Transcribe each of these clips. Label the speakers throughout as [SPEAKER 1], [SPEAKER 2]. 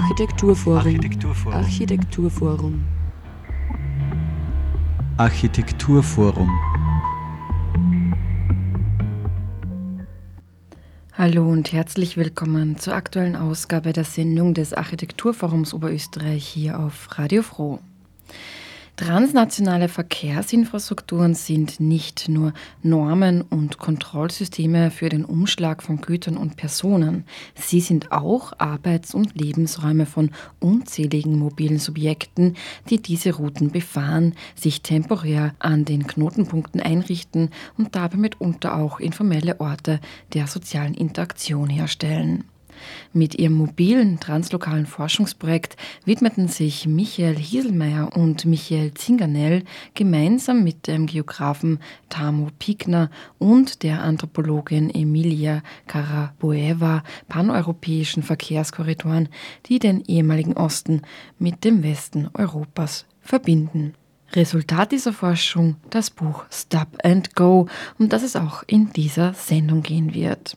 [SPEAKER 1] Architekturforum. Architekturforum. Architekturforum.
[SPEAKER 2] Architekturforum.
[SPEAKER 3] Hallo und herzlich willkommen zur aktuellen Ausgabe der Sendung des Architekturforums Oberösterreich hier auf Radio Froh. Transnationale Verkehrsinfrastrukturen sind nicht nur Normen und Kontrollsysteme für den Umschlag von Gütern und Personen, sie sind auch Arbeits- und Lebensräume von unzähligen mobilen Subjekten, die diese Routen befahren, sich temporär an den Knotenpunkten einrichten und dabei mitunter auch informelle Orte der sozialen Interaktion herstellen. Mit ihrem mobilen translokalen Forschungsprojekt widmeten sich Michael Hieselmeier und Michael Zingernell gemeinsam mit dem Geografen Tamo Pikner und der Anthropologin Emilia Karaboeva paneuropäischen Verkehrskorridoren, die den ehemaligen Osten mit dem Westen Europas verbinden. Resultat dieser Forschung das Buch Stop and Go, um das es auch in dieser Sendung gehen wird.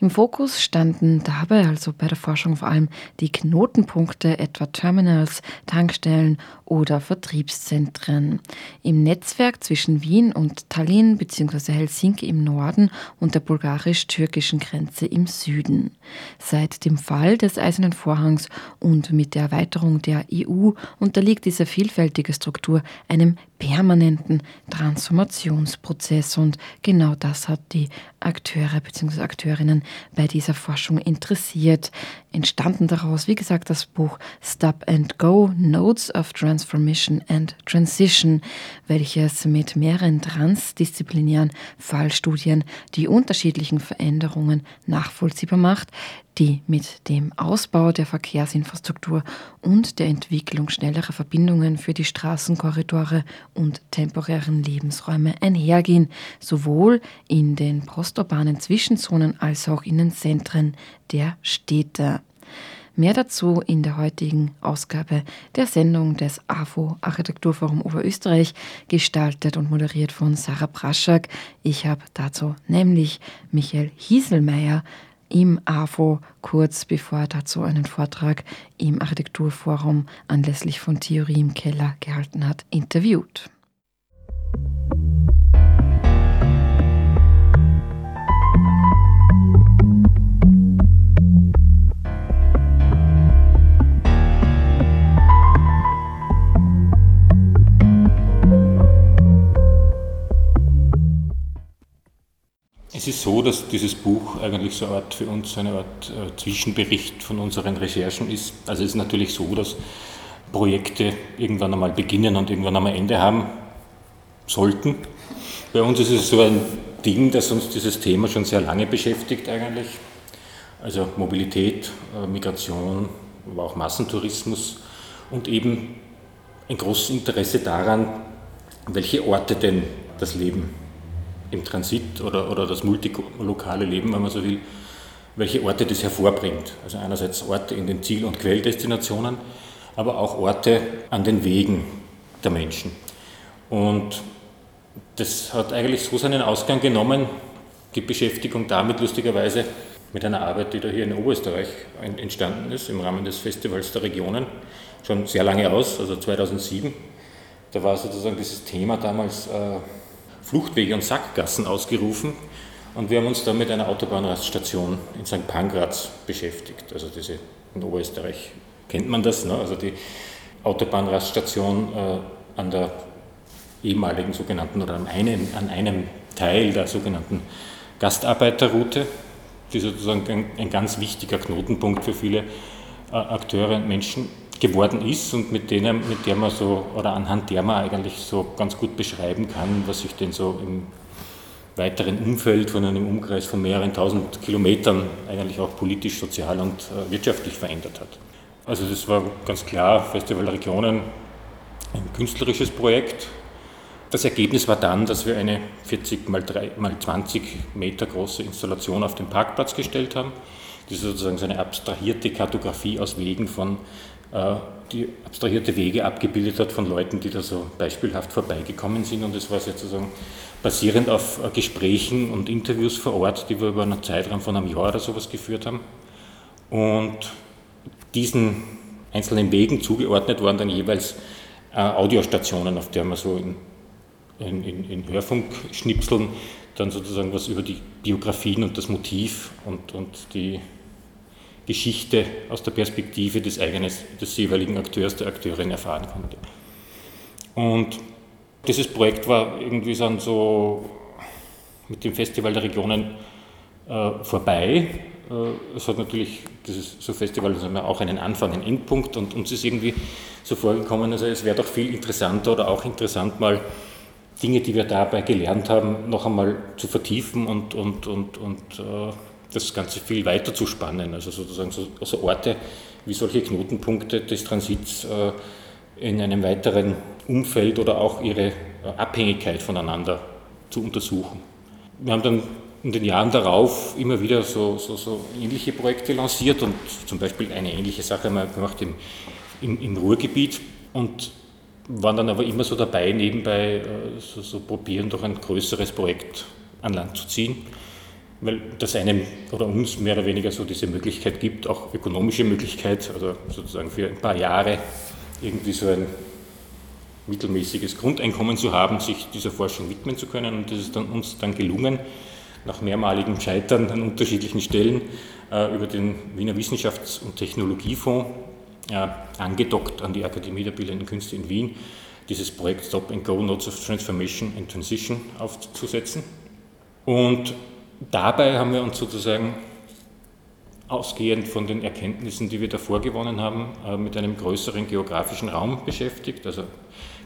[SPEAKER 3] Im Fokus standen dabei also bei der Forschung vor allem die Knotenpunkte, etwa Terminals, Tankstellen oder Vertriebszentren. Im Netzwerk zwischen Wien und Tallinn bzw. Helsinki im Norden und der bulgarisch-türkischen Grenze im Süden. Seit dem Fall des Eisernen Vorhangs und mit der Erweiterung der EU unterliegt diese vielfältige Struktur einem permanenten Transformationsprozess und genau das hat die Akteure bzw. Akteurinnen bei dieser Forschung interessiert. Entstanden daraus, wie gesagt, das Buch Stop and Go Notes of Transformation and Transition, welches mit mehreren transdisziplinären Fallstudien die unterschiedlichen Veränderungen nachvollziehbar macht, die mit dem Ausbau der Verkehrsinfrastruktur und der Entwicklung schnellerer Verbindungen für die Straßenkorridore und temporären Lebensräume einhergehen, sowohl in den posturbanen Zwischenzonen als auch in den Zentren der Städte. Mehr dazu in der heutigen Ausgabe der Sendung des AFO Architekturforum Oberösterreich, gestaltet und moderiert von Sarah Praschak. Ich habe dazu nämlich Michael Hieselmeier im AFO kurz bevor er dazu einen Vortrag im Architekturforum anlässlich von Theorie im Keller gehalten hat, interviewt.
[SPEAKER 4] So, dass dieses Buch eigentlich so eine Art für uns eine Art äh, Zwischenbericht von unseren Recherchen ist. Also es ist natürlich so, dass Projekte irgendwann einmal beginnen und irgendwann einmal Ende haben sollten. Bei uns ist es so ein Ding, das uns dieses Thema schon sehr lange beschäftigt eigentlich. Also Mobilität, äh, Migration, aber auch Massentourismus und eben ein großes Interesse daran, welche Orte denn das Leben im Transit oder, oder das multilokale Leben, wenn man so will, welche Orte das hervorbringt. Also einerseits Orte in den Ziel- und Quelldestinationen, aber auch Orte an den Wegen der Menschen. Und das hat eigentlich so seinen Ausgang genommen, die Beschäftigung damit lustigerweise mit einer Arbeit, die da hier in Oberösterreich entstanden ist, im Rahmen des Festivals der Regionen, schon sehr lange aus, also 2007. Da war sozusagen dieses Thema damals äh, Fluchtwege und Sackgassen ausgerufen und wir haben uns dann mit einer Autobahnraststation in St. Pankraz beschäftigt. Also diese in Oberösterreich kennt man das, ne? also die Autobahnraststation äh, an der ehemaligen sogenannten oder an einem, an einem Teil der sogenannten Gastarbeiterroute, die sozusagen ein, ein ganz wichtiger Knotenpunkt für viele äh, Akteure und Menschen geworden ist und mit, denen, mit der man so, oder anhand der man eigentlich so ganz gut beschreiben kann, was sich denn so im weiteren Umfeld von einem Umkreis von mehreren tausend Kilometern eigentlich auch politisch, sozial und äh, wirtschaftlich verändert hat. Also das war ganz klar Festival Regionen, ein künstlerisches Projekt. Das Ergebnis war dann, dass wir eine 40 mal, 3, mal 20 Meter große Installation auf den Parkplatz gestellt haben, die sozusagen so eine abstrahierte Kartografie aus Wegen von die abstrahierte Wege abgebildet hat von Leuten, die da so beispielhaft vorbeigekommen sind. Und es war sozusagen basierend auf äh, Gesprächen und Interviews vor Ort, die wir über einen Zeitraum von einem Jahr oder sowas geführt haben. Und diesen einzelnen Wegen zugeordnet waren dann jeweils äh, Audiostationen, auf der man so in, in, in, in Hörfunkschnipseln dann sozusagen was über die Biografien und das Motiv und, und die Geschichte aus der Perspektive des, eigenes, des jeweiligen Akteurs, der Akteurin erfahren konnte. Und dieses Projekt war irgendwie dann so mit dem Festival der Regionen äh, vorbei. Äh, es hat natürlich, dieses so Festival haben auch einen Anfang, einen Endpunkt und uns ist irgendwie so vorgekommen, also es wäre doch viel interessanter oder auch interessant mal Dinge, die wir dabei gelernt haben, noch einmal zu vertiefen und, und, und, und äh, das Ganze viel weiter zu spannen. Also sozusagen so, also Orte wie solche Knotenpunkte des Transits äh, in einem weiteren Umfeld oder auch ihre äh, Abhängigkeit voneinander zu untersuchen. Wir haben dann in den Jahren darauf immer wieder so, so, so ähnliche Projekte lanciert und zum Beispiel eine ähnliche Sache wir gemacht im, im, im Ruhrgebiet und waren dann aber immer so dabei, nebenbei äh, so, so probieren, doch ein größeres Projekt an Land zu ziehen, weil das einem oder uns mehr oder weniger so diese Möglichkeit gibt, auch ökonomische Möglichkeit, also sozusagen für ein paar Jahre irgendwie so ein mittelmäßiges Grundeinkommen zu haben, sich dieser Forschung widmen zu können. Und das ist dann, uns dann gelungen, nach mehrmaligem Scheitern an unterschiedlichen Stellen äh, über den Wiener Wissenschafts- und Technologiefonds äh, angedockt an die Akademie der Bildenden Künste in Wien, dieses Projekt Stop and Go Notes of Transformation and Transition aufzusetzen. Und dabei haben wir uns sozusagen ausgehend von den Erkenntnissen, die wir davor gewonnen haben, äh, mit einem größeren geografischen Raum beschäftigt, also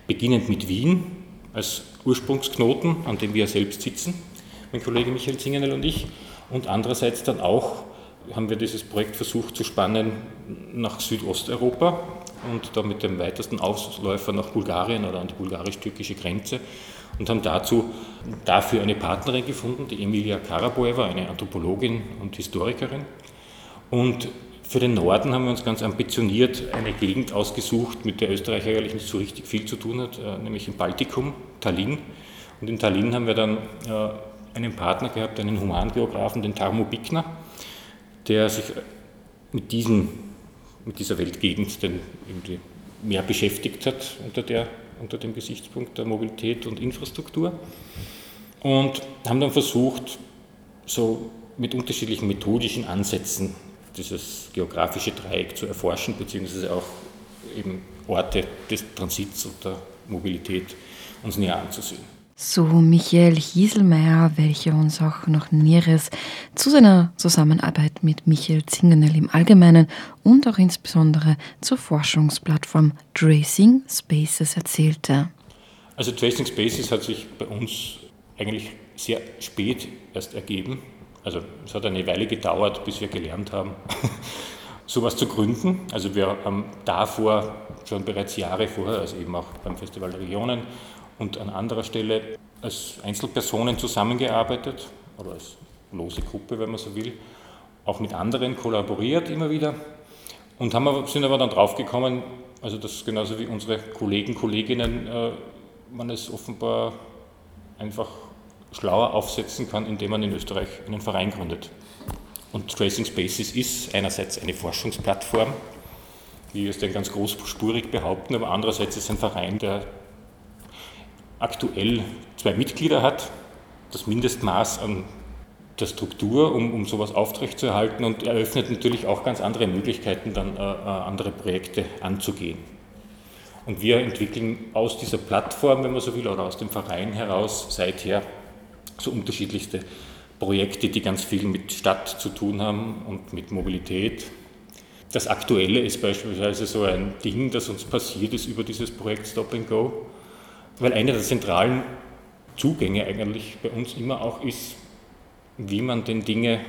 [SPEAKER 4] beginnend mit Wien als Ursprungsknoten, an dem wir selbst sitzen, mein Kollege Michael Zingenel und ich, und andererseits dann auch haben wir dieses Projekt versucht zu spannen nach Südosteuropa und da mit dem weitesten Ausläufer nach Bulgarien oder an die bulgarisch-türkische Grenze und haben dazu dafür eine Partnerin gefunden, die Emilia Karaboeva, eine Anthropologin und Historikerin. Und für den Norden haben wir uns ganz ambitioniert eine Gegend ausgesucht, mit der Österreich eigentlich nicht so richtig viel zu tun hat, äh, nämlich im Baltikum, Tallinn. Und in Tallinn haben wir dann äh, einen Partner gehabt, einen Humangeografen, den Tarmo Bickner, der sich mit, diesen, mit dieser Weltgegend irgendwie mehr beschäftigt hat unter, der, unter dem Gesichtspunkt der Mobilität und Infrastruktur. Und haben dann versucht, so mit unterschiedlichen methodischen Ansätzen dieses geografische Dreieck zu erforschen, beziehungsweise auch eben Orte des Transits und der Mobilität uns näher anzusehen.
[SPEAKER 3] So Michael Hieselmeier, welcher uns auch noch Näheres zu seiner Zusammenarbeit mit Michael Zingenel im Allgemeinen und auch insbesondere zur Forschungsplattform Tracing Spaces erzählte.
[SPEAKER 4] Also Tracing Spaces hat sich bei uns eigentlich sehr spät erst ergeben. Also es hat eine Weile gedauert, bis wir gelernt haben, sowas zu gründen. Also wir haben davor schon bereits Jahre vorher, also eben auch beim Festival der Regionen und an anderer Stelle als Einzelpersonen zusammengearbeitet oder als lose Gruppe, wenn man so will, auch mit anderen kollaboriert immer wieder und haben aber, sind aber dann draufgekommen, also dass genauso wie unsere Kollegen, Kolleginnen, äh, man es offenbar einfach schlauer aufsetzen kann, indem man in Österreich einen Verein gründet. Und Tracing Spaces ist einerseits eine Forschungsplattform, wie wir es denn ganz großspurig behaupten, aber andererseits ist es ein Verein, der aktuell zwei Mitglieder hat, das Mindestmaß an der Struktur, um, um sowas aufrechtzuerhalten und eröffnet natürlich auch ganz andere Möglichkeiten, dann äh, äh andere Projekte anzugehen. Und wir entwickeln aus dieser Plattform, wenn man so will, oder aus dem Verein heraus seither so unterschiedlichste Projekte, die ganz viel mit Stadt zu tun haben und mit Mobilität. Das Aktuelle ist beispielsweise so ein Ding, das uns passiert ist über dieses Projekt Stop and Go, weil einer der zentralen Zugänge eigentlich bei uns immer auch ist, wie man denn Dinge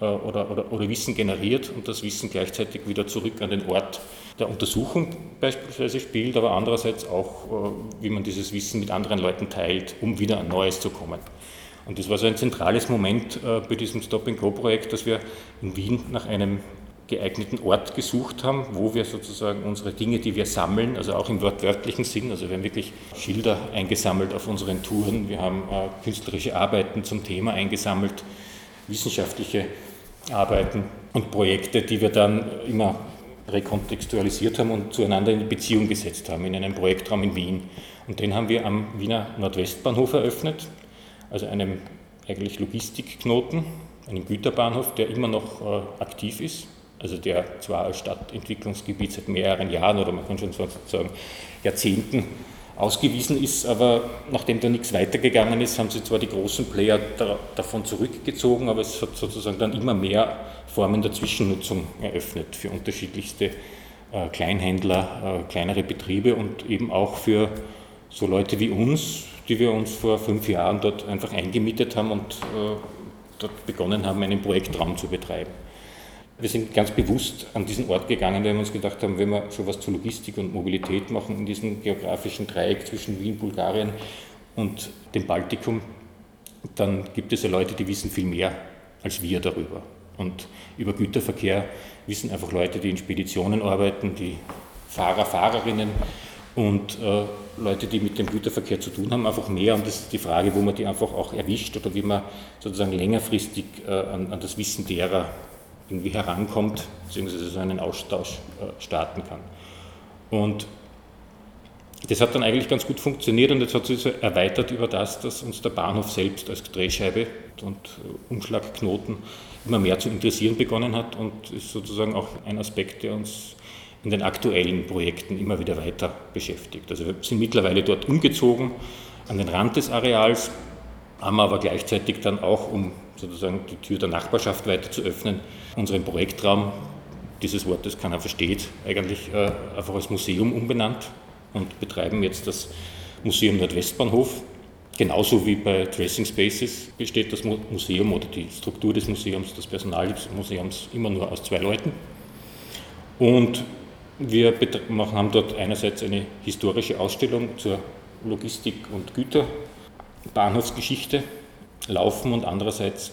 [SPEAKER 4] äh, oder, oder, oder Wissen generiert und das Wissen gleichzeitig wieder zurück an den Ort der Untersuchung beispielsweise spielt, aber andererseits auch, äh, wie man dieses Wissen mit anderen Leuten teilt, um wieder an Neues zu kommen. Und das war so ein zentrales Moment äh, bei diesem Stop-and-Go-Projekt, dass wir in Wien nach einem geeigneten Ort gesucht haben, wo wir sozusagen unsere Dinge, die wir sammeln, also auch im wortwörtlichen Sinn, also wir haben wirklich Schilder eingesammelt auf unseren Touren, wir haben äh, künstlerische Arbeiten zum Thema eingesammelt, wissenschaftliche Arbeiten und Projekte, die wir dann immer rekontextualisiert haben und zueinander in Beziehung gesetzt haben in einem Projektraum in Wien. Und den haben wir am Wiener Nordwestbahnhof eröffnet, also einem eigentlich Logistikknoten, einem Güterbahnhof, der immer noch äh, aktiv ist, also der zwar als Stadtentwicklungsgebiet seit mehreren Jahren oder man kann schon sagen Jahrzehnten ausgewiesen ist, aber nachdem da nichts weitergegangen ist, haben sie zwar die großen Player da, davon zurückgezogen, aber es hat sozusagen dann immer mehr Formen der Zwischennutzung eröffnet für unterschiedlichste äh, Kleinhändler, äh, kleinere Betriebe und eben auch für so Leute wie uns, die wir uns vor fünf Jahren dort einfach eingemietet haben und äh, dort begonnen haben, einen Projektraum zu betreiben. Wir sind ganz bewusst an diesen Ort gegangen, weil wir uns gedacht haben, wenn wir sowas zur Logistik und Mobilität machen in diesem geografischen Dreieck zwischen Wien, Bulgarien und dem Baltikum, dann gibt es ja Leute, die wissen viel mehr als wir darüber. Und über Güterverkehr wissen einfach Leute, die in Speditionen arbeiten, die Fahrer, Fahrerinnen und äh, Leute, die mit dem Güterverkehr zu tun haben, einfach mehr. Und das ist die Frage, wo man die einfach auch erwischt oder wie man sozusagen längerfristig äh, an, an, das Wissen derer irgendwie herankommt, beziehungsweise so einen Austausch äh, starten kann. Und das hat dann eigentlich ganz gut funktioniert und jetzt hat sich so erweitert über das, dass uns der Bahnhof selbst als Drehscheibe und äh, Umschlagknoten immer mehr zu interessieren begonnen hat und ist sozusagen auch ein Aspekt, der uns in den aktuellen Projekten immer wieder weiter beschäftigt. Also wir sind mittlerweile dort umgezogen an den Rand des Areals, haben aber gleichzeitig dann auch, um sozusagen die Tür der Nachbarschaft weiter zu öffnen, unseren Projektraum, dieses Wort, das keiner versteht, eigentlich äh, einfach als Museum umbenannt und betreiben jetzt das Museum Nordwestbahnhof. Genauso wie bei Tracing Spaces besteht das Museum oder die Struktur des Museums, das Personal des Museums immer nur aus zwei Leuten. Und wir haben dort einerseits eine historische Ausstellung zur Logistik- und Güterbahnhofsgeschichte laufen und andererseits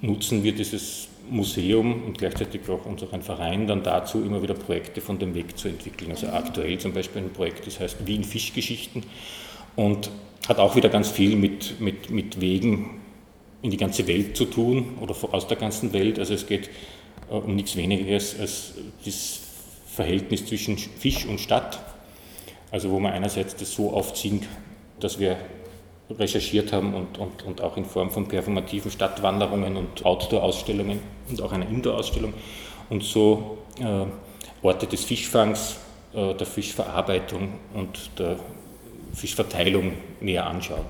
[SPEAKER 4] nutzen wir dieses Museum und gleichzeitig auch unseren Verein dann dazu, immer wieder Projekte von dem Weg zu entwickeln. Also aktuell zum Beispiel ein Projekt, das heißt Wien Fischgeschichten und hat auch wieder ganz viel mit, mit, mit Wegen in die ganze Welt zu tun oder aus der ganzen Welt. Also es geht äh, um nichts Wenigeres als das Verhältnis zwischen Fisch und Stadt. Also wo man einerseits das so aufziehen, dass wir recherchiert haben und, und, und auch in Form von performativen Stadtwanderungen und Outdoor-Ausstellungen und auch einer Indoor-Ausstellung und so äh, Orte des Fischfangs, äh, der Fischverarbeitung und der Fischverteilung näher anschauen.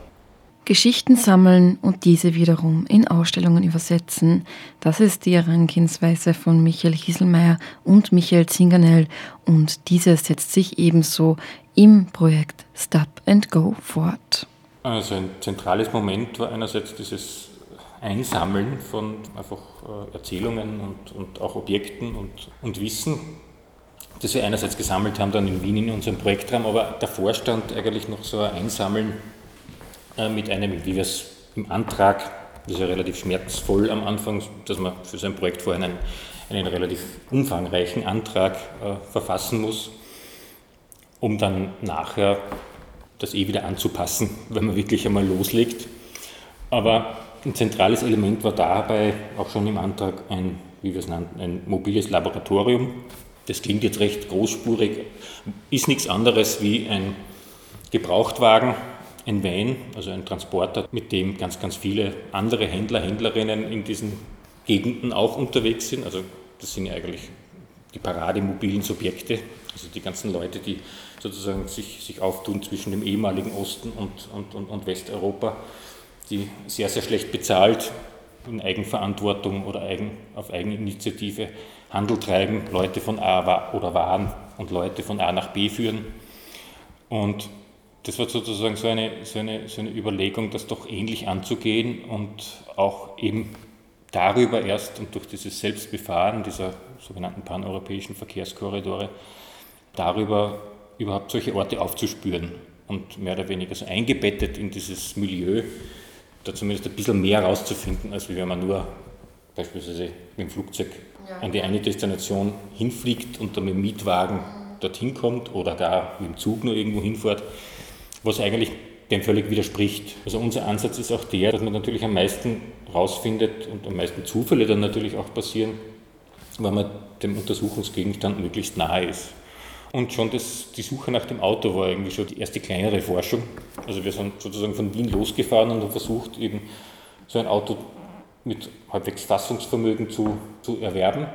[SPEAKER 3] Geschichten sammeln und diese wiederum in Ausstellungen übersetzen. Das ist die Herangehensweise von Michael Hieselmeier und Michael Zingernell und diese setzt sich ebenso im Projekt Stop and Go fort.
[SPEAKER 4] Also ein zentrales Moment war einerseits dieses Einsammeln von einfach äh, Erzählungen und, und auch Objekten und, und Wissen, das wir einerseits gesammelt haben dann in Wien in unserem Projektraum, aber davor stand eigentlich noch so ein Einsammeln äh, mit einem, wie wir es im Antrag, das ist ja relativ schmerzvoll am Anfang, dass man für sein Projekt vorher einen, einen relativ umfangreichen Antrag äh, verfassen muss, um dann nachher das eh wieder anzupassen, wenn man wirklich einmal loslegt. Aber ein zentrales Element war dabei auch schon im Antrag ein, wie wir es nannten, ein mobiles Laboratorium. Das klingt jetzt recht großspurig, ist nichts anderes wie ein Gebrauchtwagen, ein Van, also ein Transporter, mit dem ganz, ganz viele andere Händler, Händlerinnen in diesen Gegenden auch unterwegs sind. Also das sind ja eigentlich die parademobilen Subjekte, also die ganzen Leute, die sozusagen sich, sich auftun zwischen dem ehemaligen Osten und, und, und, und Westeuropa, die sehr, sehr schlecht bezahlt in Eigenverantwortung oder eigen, auf Eigeninitiative Handel treiben, Leute von A oder Waren und Leute von A nach B führen. Und das war sozusagen so eine, so, eine, so eine Überlegung, das doch ähnlich anzugehen und auch eben darüber erst und durch dieses Selbstbefahren dieser sogenannten paneuropäischen Verkehrskorridore darüber überhaupt solche Orte aufzuspüren und mehr oder weniger so eingebettet in dieses Milieu, da zumindest ein bisschen mehr rauszufinden, als wenn man nur beispielsweise mit dem Flugzeug an die eine Destination hinfliegt und dann mit dem Mietwagen dorthin kommt oder gar mit dem Zug nur irgendwo hinfährt, was eigentlich dem völlig widerspricht. Also unser Ansatz ist auch der, dass man natürlich am meisten rausfindet und am meisten Zufälle dann natürlich auch passieren, weil man dem Untersuchungsgegenstand möglichst nahe ist. Und schon das, die Suche nach dem Auto war irgendwie schon die erste kleinere Forschung. Also wir sind sozusagen von Wien losgefahren und haben versucht, eben so ein Auto mit halbwegs Fassungsvermögen zu, zu erwerben.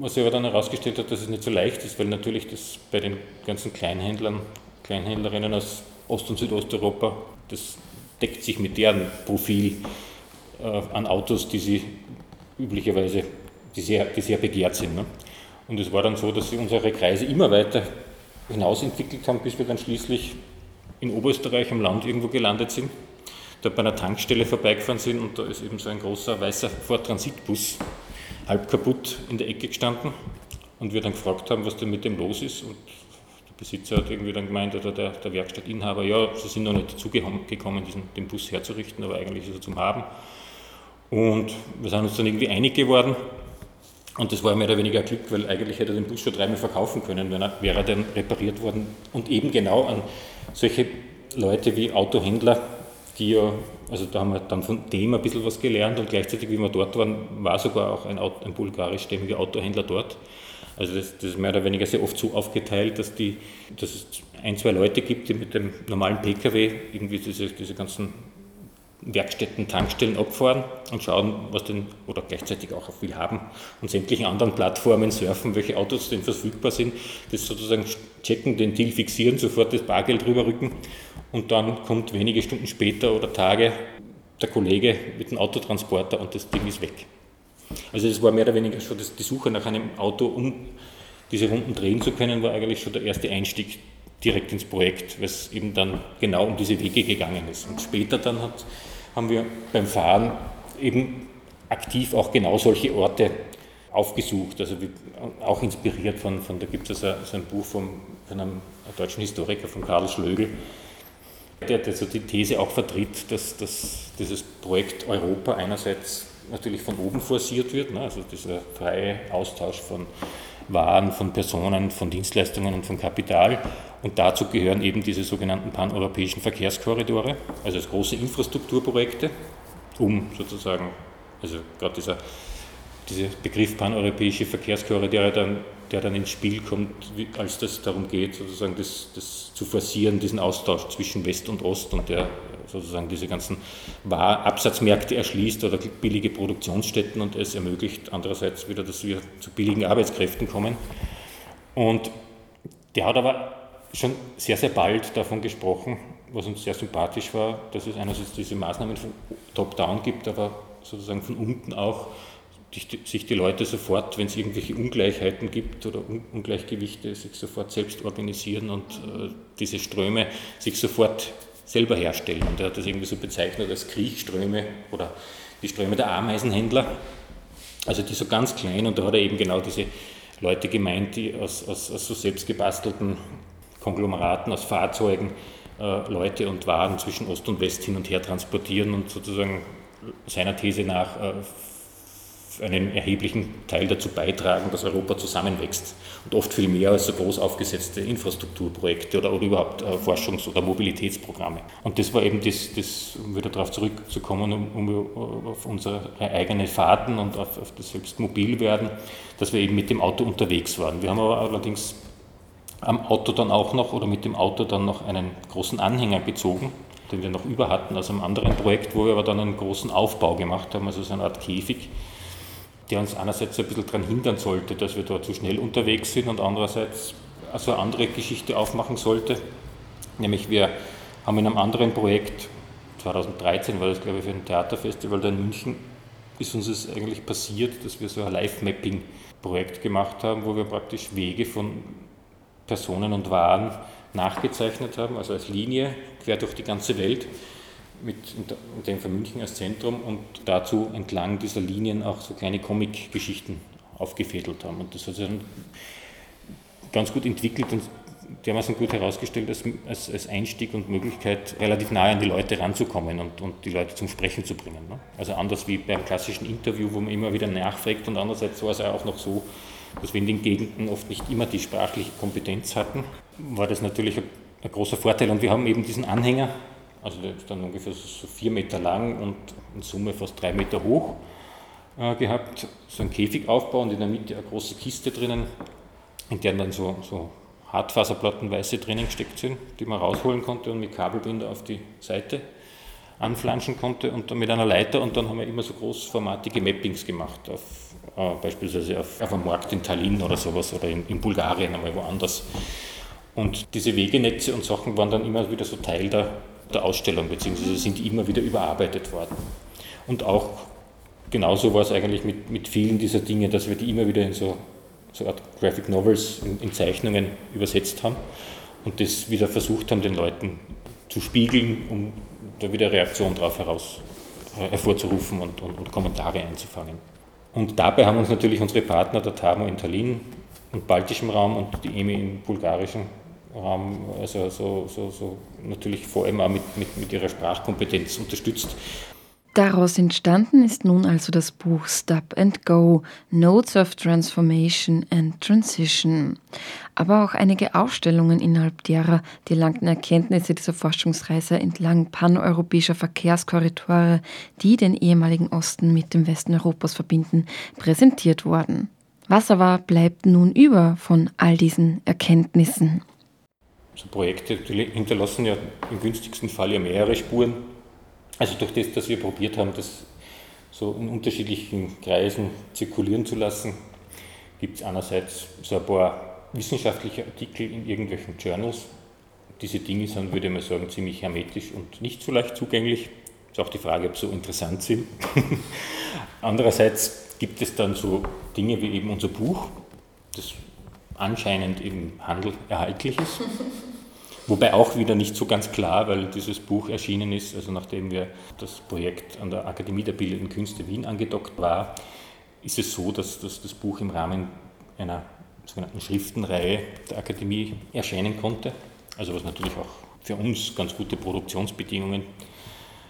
[SPEAKER 4] Was sich aber dann herausgestellt hat, dass es nicht so leicht ist, weil natürlich das bei den ganzen Kleinhändlern, Kleinhändlerinnen aus Ost- und Südosteuropa, das deckt sich mit deren Profil äh, an Autos, die sie üblicherweise, die sehr, die sehr begehrt sind. Ne? Und es war dann so, dass sie unsere Kreise immer weiter hinaus entwickelt haben, bis wir dann schließlich in Oberösterreich am Land irgendwo gelandet sind, da bei einer Tankstelle vorbeigefahren sind und da ist eben so ein großer weißer Ford-Transitbus halb kaputt in der Ecke gestanden und wir dann gefragt haben, was denn mit dem los ist und der Besitzer hat irgendwie dann gemeint, oder der, der Werkstattinhaber, ja, sie sind noch nicht dazu gekommen, diesen, den Bus herzurichten, aber eigentlich ist er zum Haben. Und wir sind uns dann irgendwie einig geworden. Und das war mehr oder weniger Glück, weil eigentlich hätte er den Bus schon dreimal verkaufen können, wenn er, wäre er dann repariert worden. Und eben genau an solche Leute wie Autohändler, die ja, also da haben wir dann von dem ein bisschen was gelernt und gleichzeitig, wie wir dort waren, war sogar auch ein, ein bulgarischstämmiger Autohändler dort. Also das, das, ist mehr oder weniger sehr oft so aufgeteilt, dass, die, dass es ein, zwei Leute gibt, die mit dem normalen Pkw irgendwie diese, diese ganzen Werkstätten, Tankstellen abfahren und schauen, was denn, oder gleichzeitig auch auf haben und sämtlichen anderen Plattformen surfen, welche Autos denn verfügbar sind, das sozusagen checken, den Deal fixieren, sofort das Bargeld rüberrücken und dann kommt wenige Stunden später oder Tage der Kollege mit dem Autotransporter und das Ding ist weg. Also das war mehr oder weniger schon das, die Suche nach einem Auto, um diese Runden drehen zu können, war eigentlich schon der erste Einstieg direkt ins Projekt, weil es eben dann genau um diese Wege gegangen ist. Und später dann hat, haben wir beim Fahren eben aktiv auch genau solche Orte aufgesucht, also auch inspiriert von, von da gibt es also ein Buch vom, von einem deutschen Historiker, von Karl Schlögel, der, der so die These auch vertritt, dass, dass dieses Projekt Europa einerseits natürlich von oben forciert wird, ne, also dieser freie Austausch von waren, von Personen, von Dienstleistungen und von Kapital. Und dazu gehören eben diese sogenannten paneuropäischen Verkehrskorridore, also als große Infrastrukturprojekte, um sozusagen, also gerade dieser, dieser Begriff paneuropäische Verkehrskorridore, dann, der dann ins Spiel kommt, als das darum geht, sozusagen das, das zu forcieren, diesen Austausch zwischen West und Ost und der sozusagen diese ganzen Absatzmärkte erschließt oder billige Produktionsstätten und es ermöglicht andererseits wieder, dass wir zu billigen Arbeitskräften kommen. Und der hat aber schon sehr, sehr bald davon gesprochen, was uns sehr sympathisch war, dass es einerseits diese Maßnahmen von Top-Down gibt, aber sozusagen von unten auch sich die Leute sofort, wenn es irgendwelche Ungleichheiten gibt oder Ungleichgewichte, sich sofort selbst organisieren und äh, diese Ströme sich sofort selber herstellen. Und er hat das irgendwie so bezeichnet als Kriechströme oder die Ströme der Ameisenhändler, also die so ganz klein. Und da hat er eben genau diese Leute gemeint, die aus, aus, aus so selbstgebastelten Konglomeraten, aus Fahrzeugen äh, Leute und Waren zwischen Ost und West hin und her transportieren und sozusagen seiner These nach äh, einen erheblichen Teil dazu beitragen, dass Europa zusammenwächst und oft viel mehr als so groß aufgesetzte Infrastrukturprojekte oder, oder überhaupt äh, Forschungs- oder Mobilitätsprogramme. Und das war eben das, das um wieder darauf zurückzukommen, um, um auf unsere eigenen Fahrten und auf, auf das selbst Mobilwerden, dass wir eben mit dem Auto unterwegs waren. Wir haben aber allerdings am Auto dann auch noch oder mit dem Auto dann noch einen großen Anhänger gezogen, den wir noch über hatten aus einem anderen Projekt, wo wir aber dann einen großen Aufbau gemacht haben, also so eine Art Käfig, der uns einerseits ein bisschen daran hindern sollte, dass wir dort zu schnell unterwegs sind und andererseits also eine andere Geschichte aufmachen sollte. Nämlich wir haben in einem anderen Projekt, 2013 war das glaube ich für ein Theaterfestival da in München, ist uns es eigentlich passiert, dass wir so ein Live-Mapping-Projekt gemacht haben, wo wir praktisch Wege von Personen und Waren nachgezeichnet haben, also als Linie quer durch die ganze Welt mit in dem von München als Zentrum und dazu entlang dieser Linien auch so kleine Comic-Geschichten aufgefädelt haben. Und das hat sich dann ganz gut entwickelt und dermaßen gut herausgestellt als, als, als, Einstieg und Möglichkeit, relativ nahe an die Leute ranzukommen und, und die Leute zum Sprechen zu bringen. Ne? Also anders wie beim klassischen Interview, wo man immer wieder nachfragt und andererseits war es auch noch so, dass wir in den Gegenden oft nicht immer die sprachliche Kompetenz hatten, war das natürlich ein, ein großer Vorteil. Und wir haben eben diesen Anhänger also der ist dann ungefähr so vier Meter lang und in Summe fast drei Meter hoch. äh, gehabt, so einen Käfigaufbau und in der Mitte eine große Kiste drinnen, in der dann so, so Hartfaserplatten weiße drinnen gesteckt sind, die man rausholen konnte und mit Kabelbinder auf die Seite anflanschen konnte und dann mit einer Leiter und dann haben wir immer so großformatige Mappings gemacht, auf, äh, beispielsweise auf, auf einem Markt in Tallinn oder sowas oder in, in Bulgarien, einmal woanders. Und diese Wegenetze und Sachen waren dann immer wieder so Teil der, der Ausstellung, beziehungsweise sind immer wieder überarbeitet worden. Und auch genauso war es eigentlich mit, mit vielen dieser Dinge, dass wir die immer wieder in so, so Art Graphic Novels, in, in Zeichnungen übersetzt haben und das wieder versucht haben, den Leuten zu spiegeln, um da wieder Reaktion darauf heraus äh, hervorzurufen und, und, und, Kommentare einzufangen. Und dabei haben uns natürlich unsere Partner, der TAMO in Tallinn und baltischem Raum und die EMI im bulgarischen Raum, also so, so, so natürlich vor allem auch mit, mit, mit ihrer Sprachkompetenz unterstützt
[SPEAKER 3] Daraus entstanden ist nun also das Buch Stop and Go, Notes of Transformation and Transition. Aber auch einige Ausstellungen innerhalb derer die erlangten Erkenntnisse dieser Forschungsreise entlang paneuropäischer Verkehrskorridore, die den ehemaligen Osten mit dem Westen Europas verbinden, präsentiert worden. Was aber bleibt nun über von all diesen Erkenntnissen?
[SPEAKER 4] So Projekte hinterlassen ja im günstigsten Fall ja mehrere Spuren also durch das, dass wir probiert haben, das so in unterschiedlichen Kreisen zirkulieren zu lassen, gibt es einerseits so ein paar wissenschaftliche Artikel in irgendwelchen Journals. Diese Dinge sind, würde ich mal sagen, ziemlich hermetisch und nicht so leicht zugänglich. Ist auch die Frage, ob sie so interessant sind. Andererseits gibt es dann so Dinge wie eben unser Buch, das anscheinend im Handel erhältlich ist. Wobei auch wieder nicht so ganz klar, weil dieses Buch erschienen ist, also nachdem wir das Projekt an der Akademie der Bildenden Künste Wien angedockt war, ist es so, dass, dass das Buch im Rahmen einer sogenannten Schriftenreihe der Akademie erscheinen konnte. Also was natürlich auch für uns ganz gute Produktionsbedingungen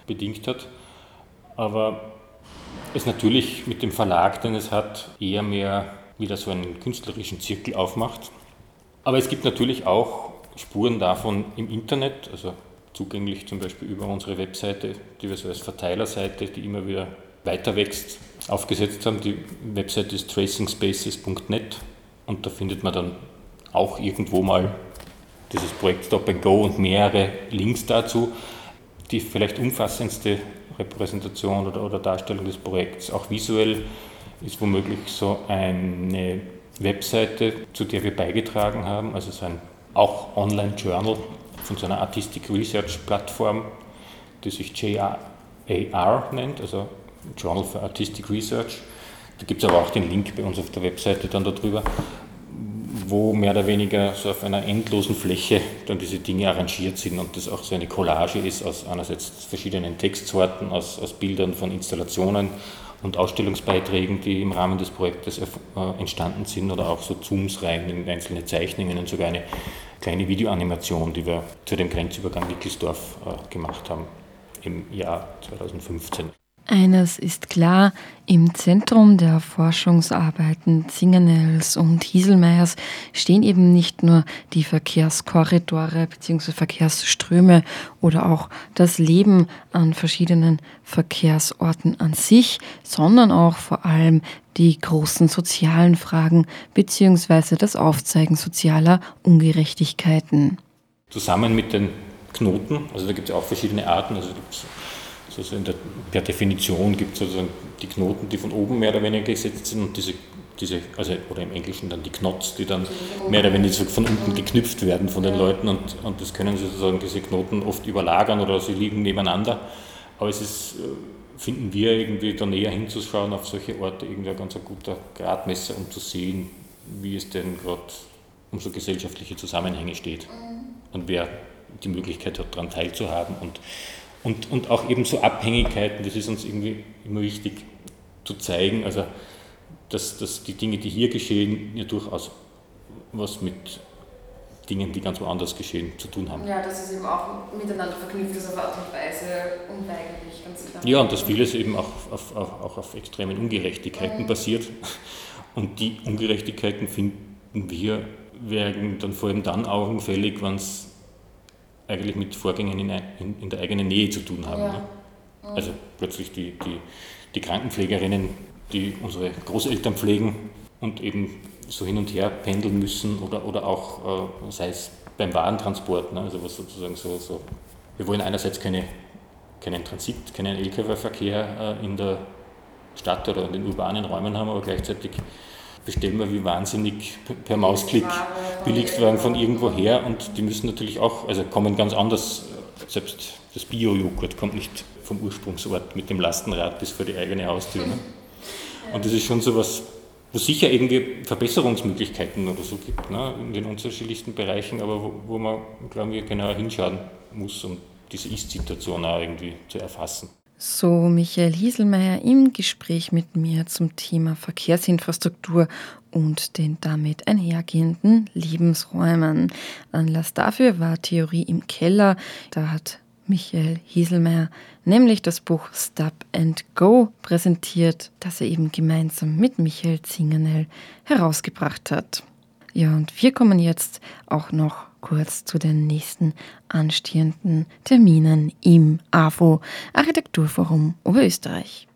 [SPEAKER 4] bedingt hat. Aber es natürlich mit dem Verlag, den es hat, eher mehr wieder so einen künstlerischen Zirkel aufmacht. Aber es gibt natürlich auch Spuren davon im Internet, also zugänglich zum Beispiel über unsere Webseite, die wir so als Verteilerseite, die immer wieder weiter wächst, aufgesetzt haben. Die Webseite ist tracingspaces.net und da findet man dann auch irgendwo mal dieses Projekt Stop and Go und mehrere Links dazu. Die vielleicht umfassendste Repräsentation oder, oder Darstellung des Projekts, auch visuell, ist womöglich so eine Webseite, zu der wir beigetragen haben, also so ein auch Online-Journal von so einer Artistic Research Plattform, die sich JAR nennt, also Journal for Artistic Research. Da gibt es aber auch den Link bei uns auf der Webseite dann darüber, wo mehr oder weniger so auf einer endlosen Fläche dann diese Dinge arrangiert sind und das auch so eine Collage ist aus einerseits verschiedenen Textsorten, aus, aus Bildern von Installationen und Ausstellungsbeiträgen, die im Rahmen des Projektes äh, entstanden sind oder auch so Zooms rein in einzelne Zeichnungen und sogar eine kleine Videoanimation, die wir zu dem Grenzübergang Nickelsdorf äh, gemacht haben im Jahr 2015.
[SPEAKER 3] Eines ist klar, im Zentrum der Forschungsarbeiten Zinganels und Hieselmeyers stehen eben nicht nur die Verkehrskorridore bzw. Verkehrsströme oder auch das Leben an verschiedenen Verkehrsorten an sich, sondern auch vor allem die großen sozialen Fragen bzw. das Aufzeigen sozialer Ungerechtigkeiten.
[SPEAKER 4] Zusammen mit den Knoten, also da gibt es auch verschiedene Arten, also also der, per Definition gibt es sozusagen die Knoten, die von oben mehr oder weniger gesetzt sind und diese, diese also, oder im Englischen dann die Knots, die dann mehr oder weniger von unten geknüpft werden von den Leuten und, und das können sozusagen diese Knoten oft überlagern oder sie liegen nebeneinander. Aber es ist, äh, finden wir irgendwie da näher hinzuschauen auf solche Orte irgendwie ein ganz guter Gradmesser, um zu sehen, wie es denn gerade um so gesellschaftliche Zusammenhänge steht und wer die Möglichkeit hat, daran teilzuhaben und und, und auch eben so Abhängigkeiten, das ist uns irgendwie immer wichtig zu zeigen, also dass, dass die Dinge, die hier geschehen, ja durchaus was mit Dingen, die ganz woanders geschehen, zu tun haben.
[SPEAKER 3] Ja, dass es eben auch miteinander verknüpft ist auf Art und Weise unweigerlich, ganz klar.
[SPEAKER 4] Ja, und dass vieles eben auch auf, auch, auch auf extremen Ungerechtigkeiten mhm. basiert. Und die Ungerechtigkeiten finden wir, werden dann vor allem dann augenfällig, wenn es eigentlich mit Vorgängen in, in, in der eigenen Nähe zu tun haben. Ja. Ne? Also plötzlich die, die, die Krankenpflegerinnen die unsere Großeltern pflegen und eben so hin und her pendeln müssen oder, oder auch, äh, sei es beim Warentransport, ne? also was sozusagen so, so, wir wollen einerseits keine, keinen Transit, keinen Lkw-Verkehr äh, in der Stadt oder in den urbanen Räumen haben, aber gleichzeitig bestellen wir wie wahnsinnig per Mausklick Billigstwagen von irgendwo her und die müssen natürlich auch, also kommen ganz anders, selbst das Bio-Joghurt kommt nicht vom Ursprungsort mit dem Lastenrad bis vor die eigene Haustür. Ne? Und das ist schon so was, wo es sicher irgendwie Verbesserungsmöglichkeiten oder so gibt, ne, in den unterschiedlichsten Bereichen, aber wo, wo man, glaube ich, genauer hinschauen muss, um diese Ist-Situation auch irgendwie zu erfassen.
[SPEAKER 3] So Michael Hieselmeier im Gespräch mit mir zum Thema Verkehrsinfrastruktur und den damit einhergehenden Lebensräumen. Anlass dafür war Theorie im Keller. Da hat Michael Hieselmeier nämlich das Buch Stop and Go präsentiert, das er eben gemeinsam mit Michael Zingenel herausgebracht hat. Ja, und wir kommen jetzt auch noch kurz zu den nächsten anstehenden Terminen im AFO Architekturforum Oberösterreich.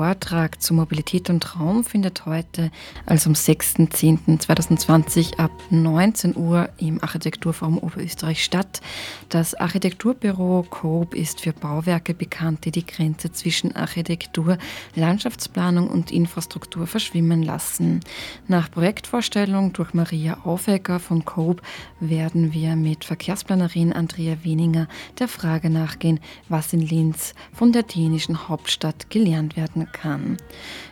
[SPEAKER 3] Vortrag zu Mobilität und Raum findet heute, also am 6.10.2020 ab 19 Uhr im Architekturforum Oberösterreich statt. Das Architekturbüro Coop ist für Bauwerke bekannt, die die Grenze zwischen Architektur, Landschaftsplanung und Infrastruktur verschwimmen lassen. Nach Projektvorstellung durch Maria Aufecker von Coop werden wir mit Verkehrsplanerin Andrea Weninger der Frage nachgehen, was in Linz von der dänischen Hauptstadt gelernt werden kann.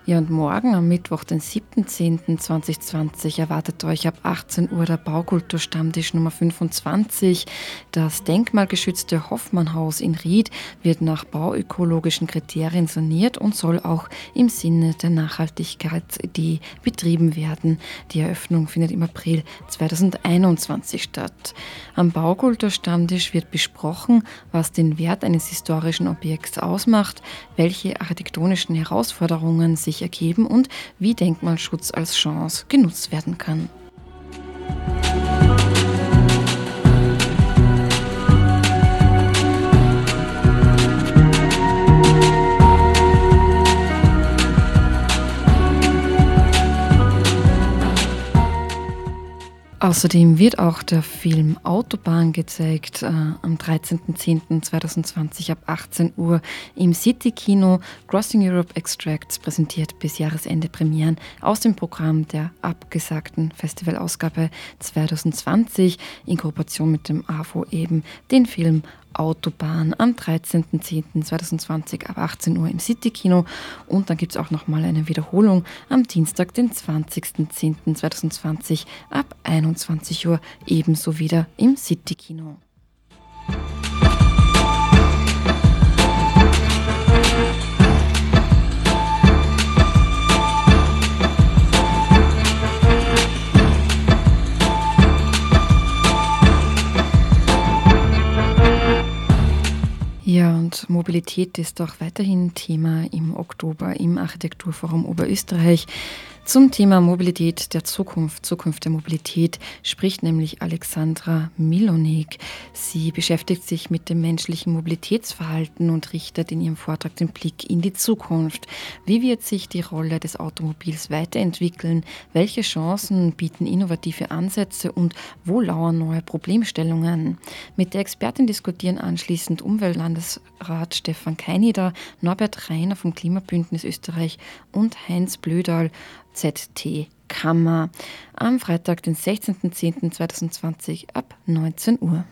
[SPEAKER 3] Ja, und morgen am Mittwoch, den 7.10.2020, erwartet euch ab 18 Uhr der Baukulturstammtisch Nummer 25. Das denkmalgeschützte Hoffmannhaus in Ried wird nach bauökologischen Kriterien saniert und soll auch im Sinne der Nachhaltigkeit die betrieben werden. Die Eröffnung findet im April 2021 statt. Am Baukulturstammtisch wird besprochen, was den Wert eines historischen Objekts ausmacht, welche architektonischen Herausforderungen sich sich ergeben und wie Denkmalschutz als Chance genutzt werden kann. Außerdem wird auch der Film Autobahn gezeigt äh, am 13.10.2020 ab 18 Uhr im City Kino. Crossing Europe Extracts präsentiert bis Jahresende Premieren aus dem Programm der abgesagten Festivalausgabe 2020 in Kooperation mit dem AFO eben den Film Autobahn am 13.10.2020 ab 18 Uhr im City-Kino. Und dann gibt es auch nochmal eine Wiederholung am Dienstag, den 20.10.2020 ab 21 Uhr ebenso wieder im City-Kino. Mobilität ist auch weiterhin Thema im Oktober im Architekturforum Oberösterreich. Zum Thema Mobilität der Zukunft, Zukunft der Mobilität, spricht nämlich Alexandra Milonik. Sie beschäftigt sich mit dem menschlichen Mobilitätsverhalten und richtet in ihrem Vortrag den Blick in die Zukunft. Wie wird sich die Rolle des Automobils weiterentwickeln? Welche Chancen bieten innovative Ansätze und wo lauern neue Problemstellungen? Mit der Expertin diskutieren anschließend Umweltlandesrat Stefan Keinider, Norbert Reiner vom Klimabündnis Österreich und Heinz Blödal ZT Kammer am Freitag, den 16.10.2020 ab 19 Uhr.